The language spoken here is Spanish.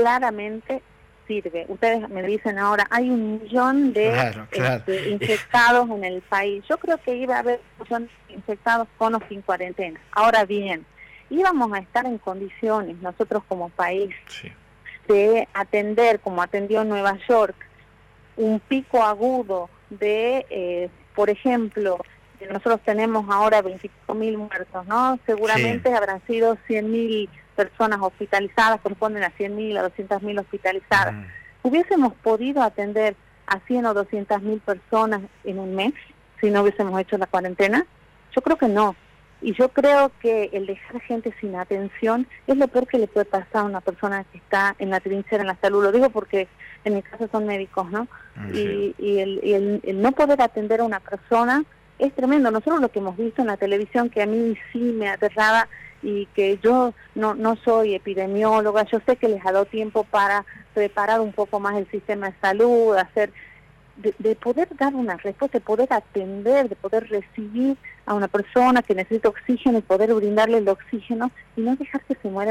claramente sirve. Ustedes me dicen ahora, hay un millón de este, infectados en el país. Yo creo que iba a haber un millón de infectados con o sin cuarentena. Ahora bien, íbamos a estar en condiciones, nosotros como país, de atender, como atendió Nueva York, un pico agudo de, eh, por ejemplo, nosotros tenemos ahora 25 mil muertos, ¿no? Seguramente habrán sido 100 mil personas hospitalizadas, corresponden a 100 mil, a 200 mil hospitalizadas. ¿Hubiésemos podido atender a 100 o 200 mil personas en un mes si no hubiésemos hecho la cuarentena? Yo creo que no. Y yo creo que el dejar gente sin atención es lo peor que le puede pasar a una persona que está en la trinchera, en la salud. Lo digo porque en mi caso son médicos, ¿no? Mm, y, y, el, el, no poder atender a una persona es tremendo. Nosotros lo que hemos visto en la televisión, que a mí sí me aterraba y que yo no, no soy epidemióloga, yo sé que les ha dado tiempo para preparar un poco más el sistema de salud, hacer de, poder dar una respuesta, de poder atender, de poder recibir a una persona que necesita oxígeno y poder brindarle el oxígeno y no dejar que se muera